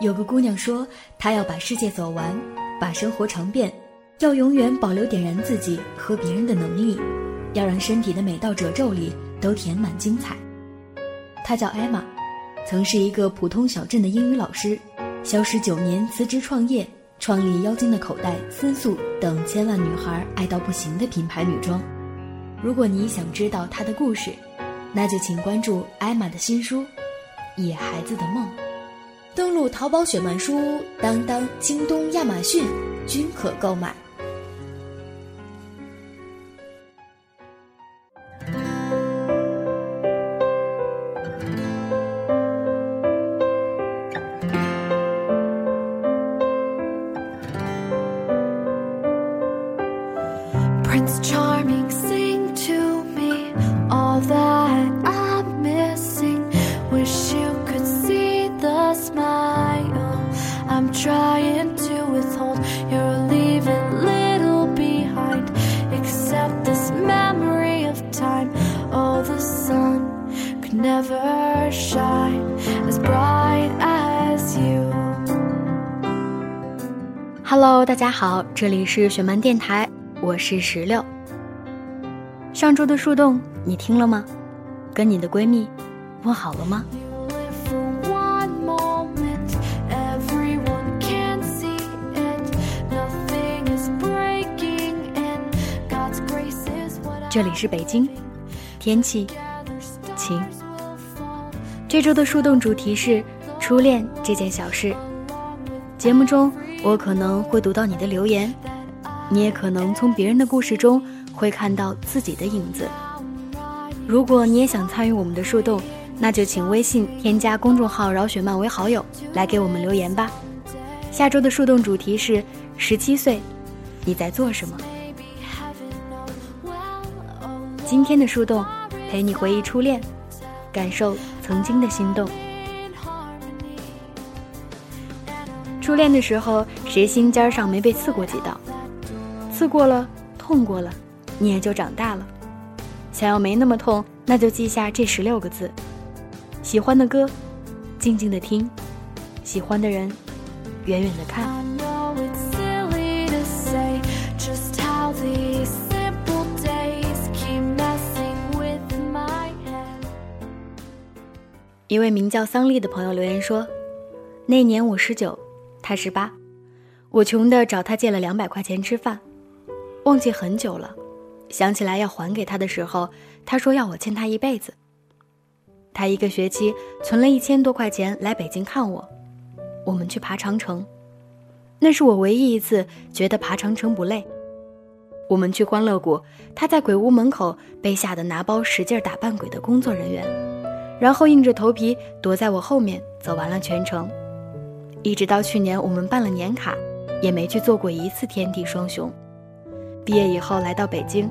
有个姑娘说，她要把世界走完，把生活尝遍，要永远保留点燃自己和别人的能力，要让身体的每道褶皱里都填满精彩。她叫艾玛，曾是一个普通小镇的英语老师，消失九年辞职创业，创立妖精的口袋、思素等千万女孩爱到不行的品牌女装。如果你想知道她的故事，那就请关注艾玛的新书《野孩子的梦》。登录淘宝、雪漫书、当当、京东、亚马逊，均可购买。never shine as bright as you. Hello，大家好，这里是雪漫电台，我是石榴。上周的树洞你听了吗？跟你的闺蜜问好了吗？这里是北京，天气晴。这周的树洞主题是初恋这件小事。节目中，我可能会读到你的留言，你也可能从别人的故事中会看到自己的影子。如果你也想参与我们的树洞，那就请微信添加公众号“饶雪漫”为好友，来给我们留言吧。下周的树洞主题是十七岁，你在做什么？今天的树洞陪你回忆初恋，感受曾经的心动。初恋的时候，谁心尖上没被刺过几刀？刺过了，痛过了，你也就长大了。想要没那么痛，那就记下这十六个字：喜欢的歌，静静的听；喜欢的人，远远的看。一位名叫桑丽的朋友留言说：“那年我十九，他十八，我穷的找他借了两百块钱吃饭，忘记很久了，想起来要还给他的时候，他说要我欠他一辈子。他一个学期存了一千多块钱来北京看我，我们去爬长城，那是我唯一一次觉得爬长城不累。我们去欢乐谷，他在鬼屋门口被吓得拿包使劲打扮鬼的工作人员。”然后硬着头皮躲在我后面走完了全程，一直到去年我们办了年卡，也没去做过一次天地双雄。毕业以后来到北京，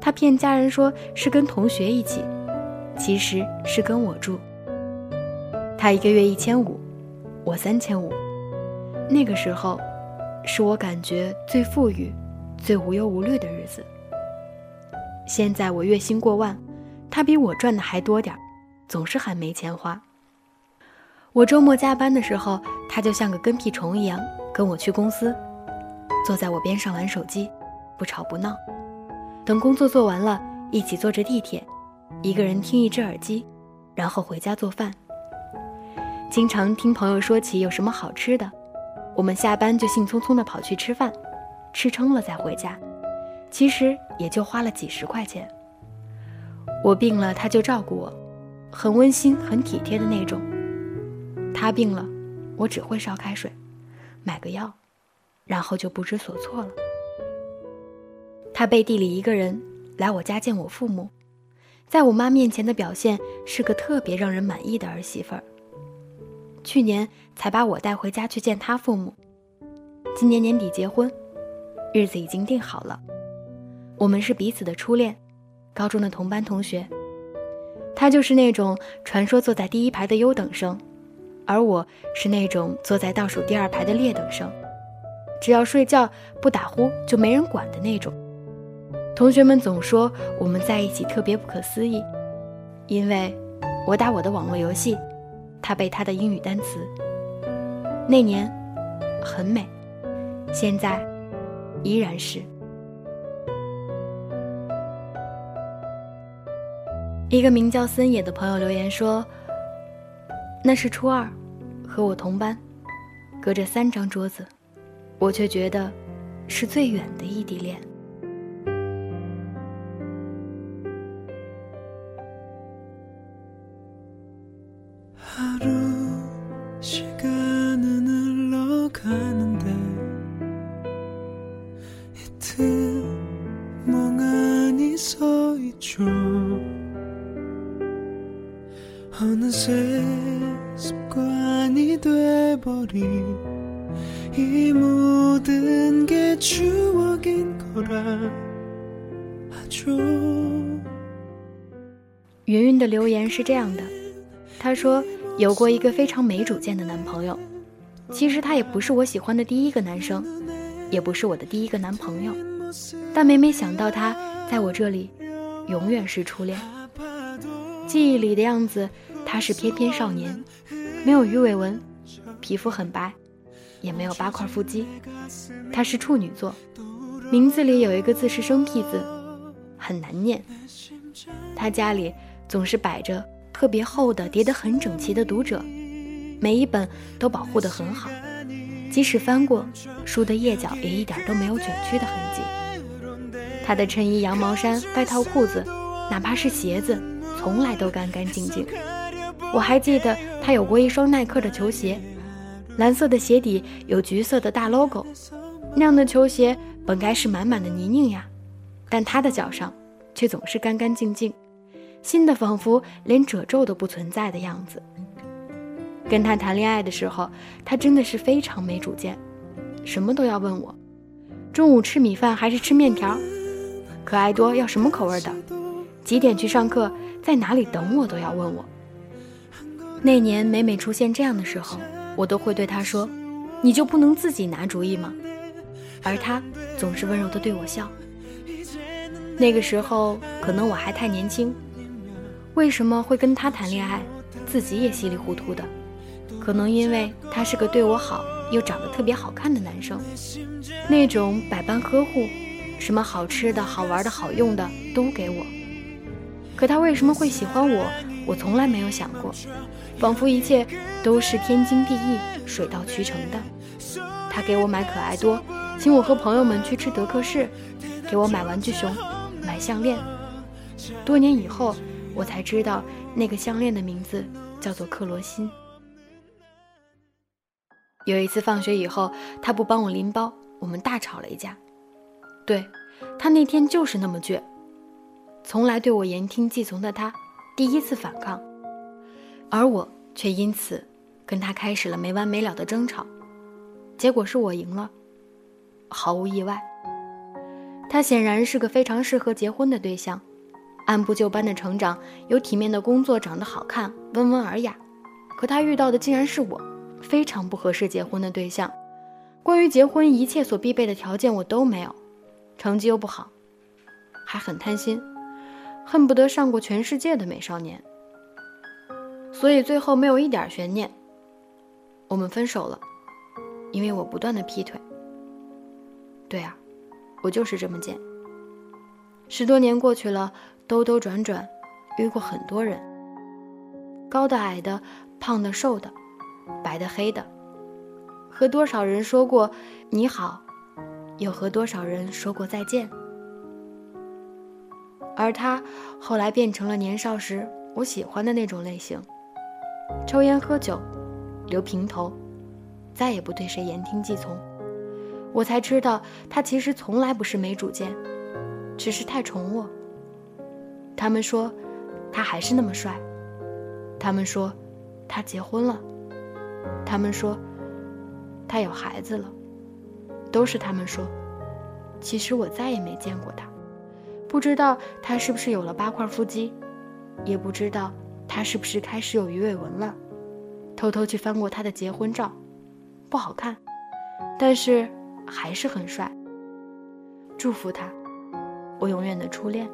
他骗家人说是跟同学一起，其实是跟我住。他一个月一千五，我三千五。那个时候，是我感觉最富裕、最无忧无虑的日子。现在我月薪过万，他比我赚的还多点儿。总是喊没钱花。我周末加班的时候，他就像个跟屁虫一样跟我去公司，坐在我边上玩手机，不吵不闹。等工作做完了，一起坐着地铁，一个人听一只耳机，然后回家做饭。经常听朋友说起有什么好吃的，我们下班就兴匆匆地跑去吃饭，吃撑了再回家，其实也就花了几十块钱。我病了，他就照顾我。很温馨、很体贴的那种。他病了，我只会烧开水，买个药，然后就不知所措了。他背地里一个人来我家见我父母，在我妈面前的表现是个特别让人满意的儿媳妇儿。去年才把我带回家去见他父母，今年年底结婚，日子已经定好了。我们是彼此的初恋，高中的同班同学。他就是那种传说坐在第一排的优等生，而我是那种坐在倒数第二排的劣等生。只要睡觉不打呼就没人管的那种。同学们总说我们在一起特别不可思议，因为我打我的网络游戏，他背他的英语单词。那年很美，现在依然是。一个名叫森野的朋友留言说：“那是初二，和我同班，隔着三张桌子，我却觉得是最远的异地恋。” 어느새 습관이 돼버린 이 모든 게 추억인 거라 하죠. 云云的留言是这样的，她说有过一个非常没主见的男朋友，其实他也不是我喜欢的第一个男生，也不是我的第一个男朋友，但每每想到他在我这里，永远是初恋。记忆里的样子。 他是翩翩少年，没有鱼尾纹，皮肤很白，也没有八块腹肌。他是处女座，名字里有一个字是生僻字，很难念。他家里总是摆着特别厚的、叠得很整齐的读者，每一本都保护得很好，即使翻过，书的页角也一点都没有卷曲的痕迹。他的衬衣、羊毛衫、外套、裤子，哪怕是鞋子，从来都干干净净。我还记得他有过一双耐克的球鞋，蓝色的鞋底有橘色的大 logo，那样的球鞋本该是满满的泥泞呀，但他的脚上却总是干干净净，新的仿佛连褶皱都不存在的样子。跟他谈恋爱的时候，他真的是非常没主见，什么都要问我，中午吃米饭还是吃面条，可爱多要什么口味的，几点去上课，在哪里等我都要问我。那年每每出现这样的时候，我都会对他说：“你就不能自己拿主意吗？”而他总是温柔地对我笑。那个时候可能我还太年轻，为什么会跟他谈恋爱，自己也稀里糊涂的？可能因为他是个对我好又长得特别好看的男生，那种百般呵护，什么好吃的好玩的好用的都给我。可他为什么会喜欢我？我从来没有想过。仿佛一切都是天经地义、水到渠成的。他给我买可爱多，请我和朋友们去吃德克士，给我买玩具熊、买项链。多年以后，我才知道那个项链的名字叫做克罗心。有一次放学以后，他不帮我拎包，我们大吵了一架。对他那天就是那么倔，从来对我言听计从的他，第一次反抗。而我却因此跟他开始了没完没了的争吵，结果是我赢了，毫无意外。他显然是个非常适合结婚的对象，按部就班的成长，有体面的工作，长得好看，温文尔雅。可他遇到的竟然是我，非常不合适结婚的对象。关于结婚一切所必备的条件我都没有，成绩又不好，还很贪心，恨不得上过全世界的美少年。所以最后没有一点悬念，我们分手了，因为我不断的劈腿。对啊，我就是这么贱。十多年过去了，兜兜转转，遇过很多人，高的、矮的，胖的、瘦的，白的、黑的，和多少人说过你好，又和多少人说过再见。而他后来变成了年少时我喜欢的那种类型。抽烟喝酒，留平头，再也不对谁言听计从。我才知道他其实从来不是没主见，只是太宠我。他们说他还是那么帅，他们说他结婚了，他们说他有孩子了，都是他们说。其实我再也没见过他，不知道他是不是有了八块腹肌，也不知道。他是不是开始有鱼尾纹了？偷偷去翻过他的结婚照，不好看，但是还是很帅。祝福他，我永远的初恋。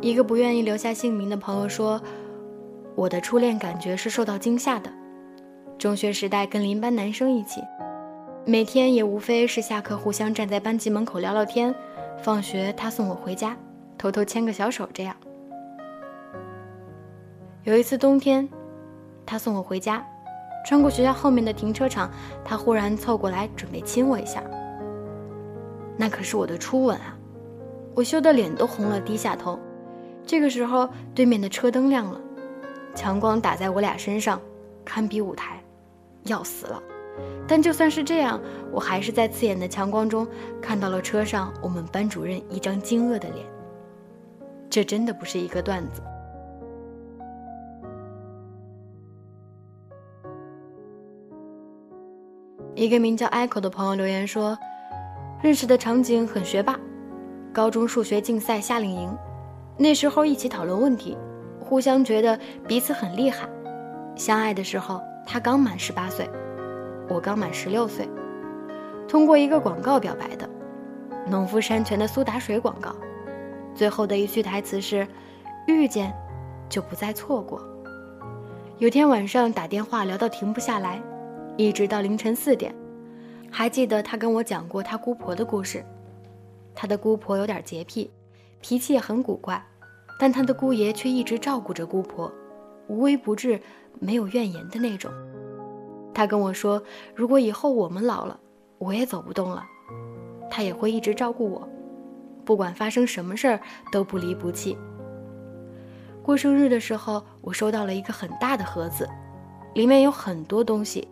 一个不愿意留下姓名的朋友说：“我的初恋感觉是受到惊吓的。中学时代跟邻班男生一起，每天也无非是下课互相站在班级门口聊聊天，放学他送我回家，偷偷牵个小手这样。有一次冬天，他送我回家，穿过学校后面的停车场，他忽然凑过来准备亲我一下。那可是我的初吻啊！我羞得脸都红了，低下头。这个时候，对面的车灯亮了，强光打在我俩身上，堪比舞台，要死了。但就算是这样，我还是在刺眼的强光中看到了车上我们班主任一张惊愕的脸。这真的不是一个段子。一个名叫 Echo 的朋友留言说，认识的场景很学霸，高中数学竞赛夏令营。那时候一起讨论问题，互相觉得彼此很厉害。相爱的时候，他刚满十八岁，我刚满十六岁。通过一个广告表白的，农夫山泉的苏打水广告。最后的一句台词是：“遇见，就不再错过。”有天晚上打电话聊到停不下来，一直到凌晨四点。还记得他跟我讲过他姑婆的故事，他的姑婆有点洁癖。脾气也很古怪，但他的姑爷却一直照顾着姑婆，无微不至，没有怨言的那种。他跟我说，如果以后我们老了，我也走不动了，他也会一直照顾我，不管发生什么事儿都不离不弃。过生日的时候，我收到了一个很大的盒子，里面有很多东西，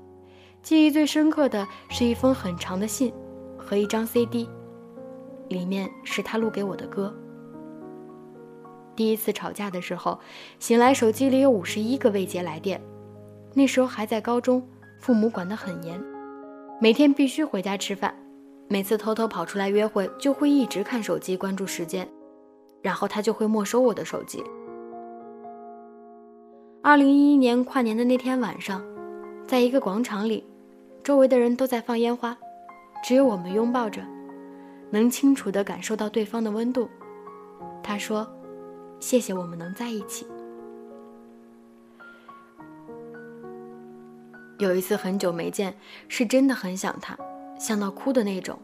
记忆最深刻的是一封很长的信和一张 CD，里面是他录给我的歌。第一次吵架的时候，醒来手机里有五十一个未接来电。那时候还在高中，父母管得很严，每天必须回家吃饭。每次偷偷跑出来约会，就会一直看手机关注时间，然后他就会没收我的手机。二零一一年跨年的那天晚上，在一个广场里，周围的人都在放烟花，只有我们拥抱着，能清楚地感受到对方的温度。他说。谢谢我们能在一起。有一次很久没见，是真的很想他，想到哭的那种。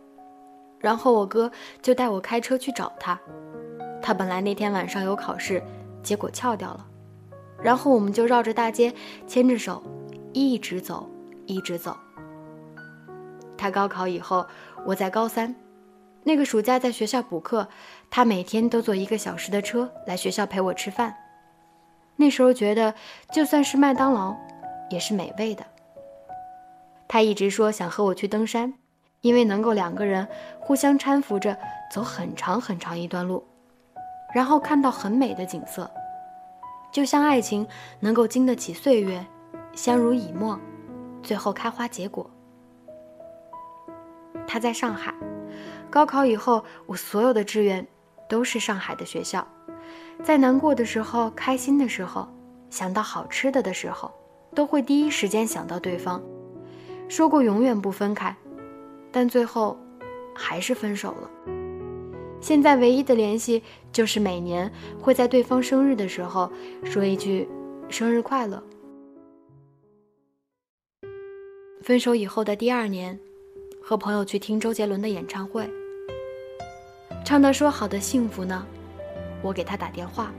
然后我哥就带我开车去找他。他本来那天晚上有考试，结果翘掉了。然后我们就绕着大街，牵着手，一直走，一直走。他高考以后，我在高三。那个暑假在学校补课，他每天都坐一个小时的车来学校陪我吃饭。那时候觉得就算是麦当劳，也是美味的。他一直说想和我去登山，因为能够两个人互相搀扶着走很长很长一段路，然后看到很美的景色，就像爱情能够经得起岁月，相濡以沫，最后开花结果。他在上海。高考以后，我所有的志愿都是上海的学校。在难过的时候、开心的时候、想到好吃的的时候，都会第一时间想到对方。说过永远不分开，但最后还是分手了。现在唯一的联系就是每年会在对方生日的时候说一句“生日快乐”。分手以后的第二年，和朋友去听周杰伦的演唱会。唱到说好的幸福呢，我给他打电话，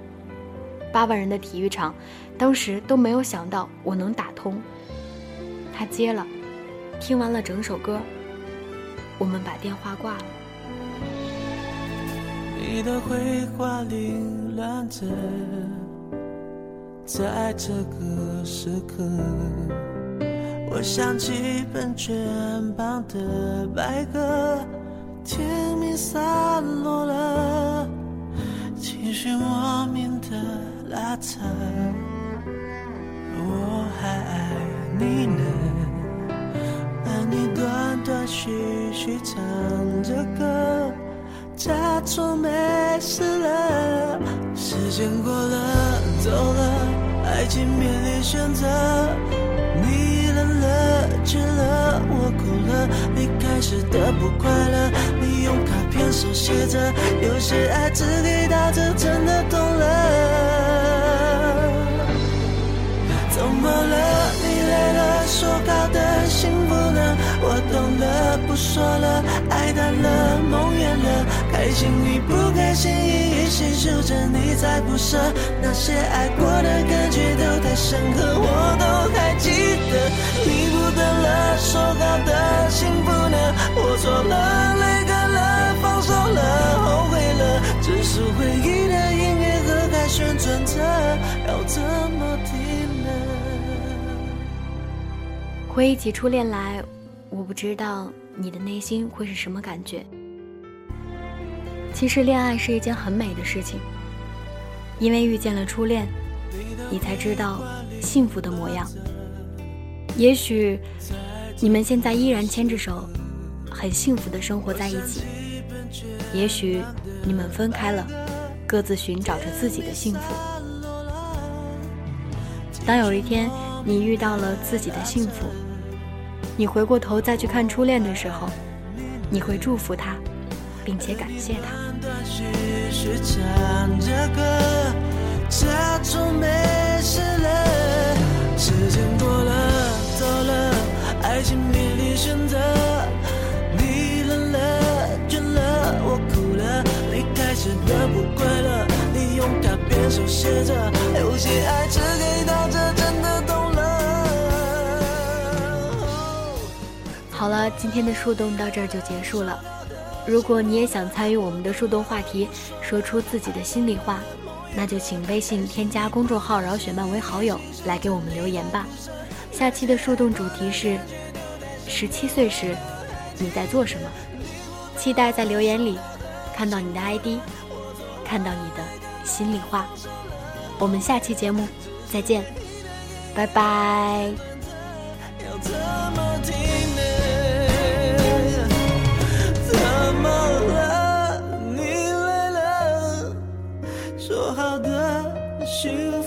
八万人的体育场，当时都没有想到我能打通。他接了，听完了整首歌，我们把电话挂了。你的绘画凌乱着，在这个时刻，我想起本卷旁的白鸽。天明散落了，情绪莫名的拉扯。我还爱你呢，断断续续唱着歌，假装没事了。时间过了，走了，爱情面临选择。你冷了，倦了，我哭了。你开始的不快乐，你用卡片手写着。有些爱只给到这，真的懂了。怎么了？你累了，说好的幸福呢？我懂了不说了，爱淡了，梦远了，开心与不开心一一细数着，你在不舍，那些爱过的感觉都太深刻，我都还记得。你不等了，说好的幸福呢？我错了，泪干了，放手了，后悔了，只是回忆的音乐盒还旋转着，要怎么停呢？回忆起初恋来，我不知道你的内心会是什么感觉。其实恋爱是一件很美的事情，因为遇见了初恋，你才知道幸福的模样。也许你们现在依然牵着手，很幸福的生活在一起；也许你们分开了，各自寻找着自己的幸福。当有一天你遇到了自己的幸福，你回过头再去看初恋的时候，你会祝福他，并且感谢他。断断续续唱着歌，假装没事了。时间过了，走了，爱情面临选择。今天的树洞到这儿就结束了。如果你也想参与我们的树洞话题，说出自己的心里话，那就请微信添加公众号“饶雪漫”为好友，来给我们留言吧。下期的树洞主题是：十七岁时你在做什么？期待在留言里看到你的 ID，看到你的心里话。我们下期节目再见，拜拜。要怎么停呢？的